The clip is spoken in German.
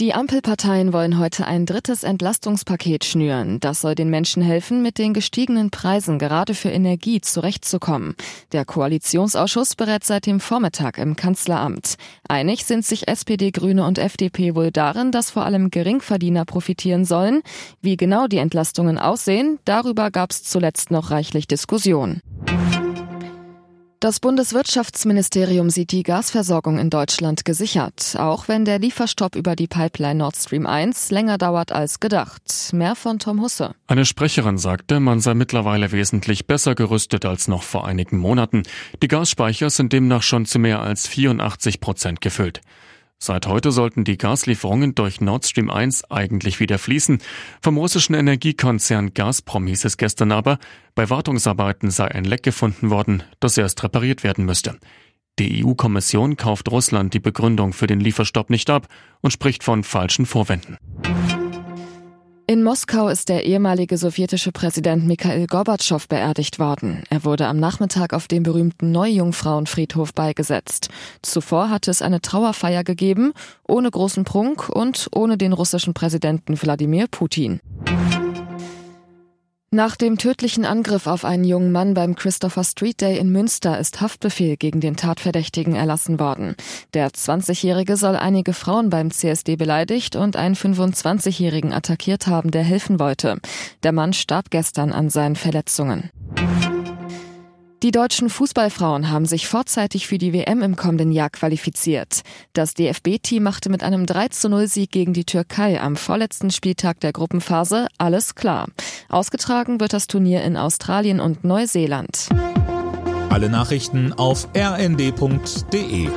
Die Ampelparteien wollen heute ein drittes Entlastungspaket schnüren. Das soll den Menschen helfen, mit den gestiegenen Preisen gerade für Energie zurechtzukommen. Der Koalitionsausschuss berät seit dem Vormittag im Kanzleramt. Einig sind sich SPD, Grüne und FDP wohl darin, dass vor allem Geringverdiener profitieren sollen. Wie genau die Entlastungen aussehen, darüber gab es zuletzt noch reichlich Diskussion. Das Bundeswirtschaftsministerium sieht die Gasversorgung in Deutschland gesichert, auch wenn der Lieferstopp über die Pipeline Nord Stream 1 länger dauert als gedacht. Mehr von Tom Husse. Eine Sprecherin sagte, man sei mittlerweile wesentlich besser gerüstet als noch vor einigen Monaten. Die Gasspeicher sind demnach schon zu mehr als 84 Prozent gefüllt. Seit heute sollten die Gaslieferungen durch Nord Stream 1 eigentlich wieder fließen. Vom russischen Energiekonzern Gazprom hieß es gestern aber, bei Wartungsarbeiten sei ein Leck gefunden worden, das erst repariert werden müsste. Die EU-Kommission kauft Russland die Begründung für den Lieferstopp nicht ab und spricht von falschen Vorwänden. In Moskau ist der ehemalige sowjetische Präsident Mikhail Gorbatschow beerdigt worden. Er wurde am Nachmittag auf dem berühmten Neujungfrauenfriedhof beigesetzt. Zuvor hatte es eine Trauerfeier gegeben, ohne großen Prunk und ohne den russischen Präsidenten Wladimir Putin. Nach dem tödlichen Angriff auf einen jungen Mann beim Christopher Street Day in Münster ist Haftbefehl gegen den Tatverdächtigen erlassen worden. Der 20-Jährige soll einige Frauen beim CSD beleidigt und einen 25-Jährigen attackiert haben, der helfen wollte. Der Mann starb gestern an seinen Verletzungen. Die deutschen Fußballfrauen haben sich vorzeitig für die WM im kommenden Jahr qualifiziert. Das DFB-Team machte mit einem 3 0 Sieg gegen die Türkei am vorletzten Spieltag der Gruppenphase alles klar. Ausgetragen wird das Turnier in Australien und Neuseeland. Alle Nachrichten auf rnd.de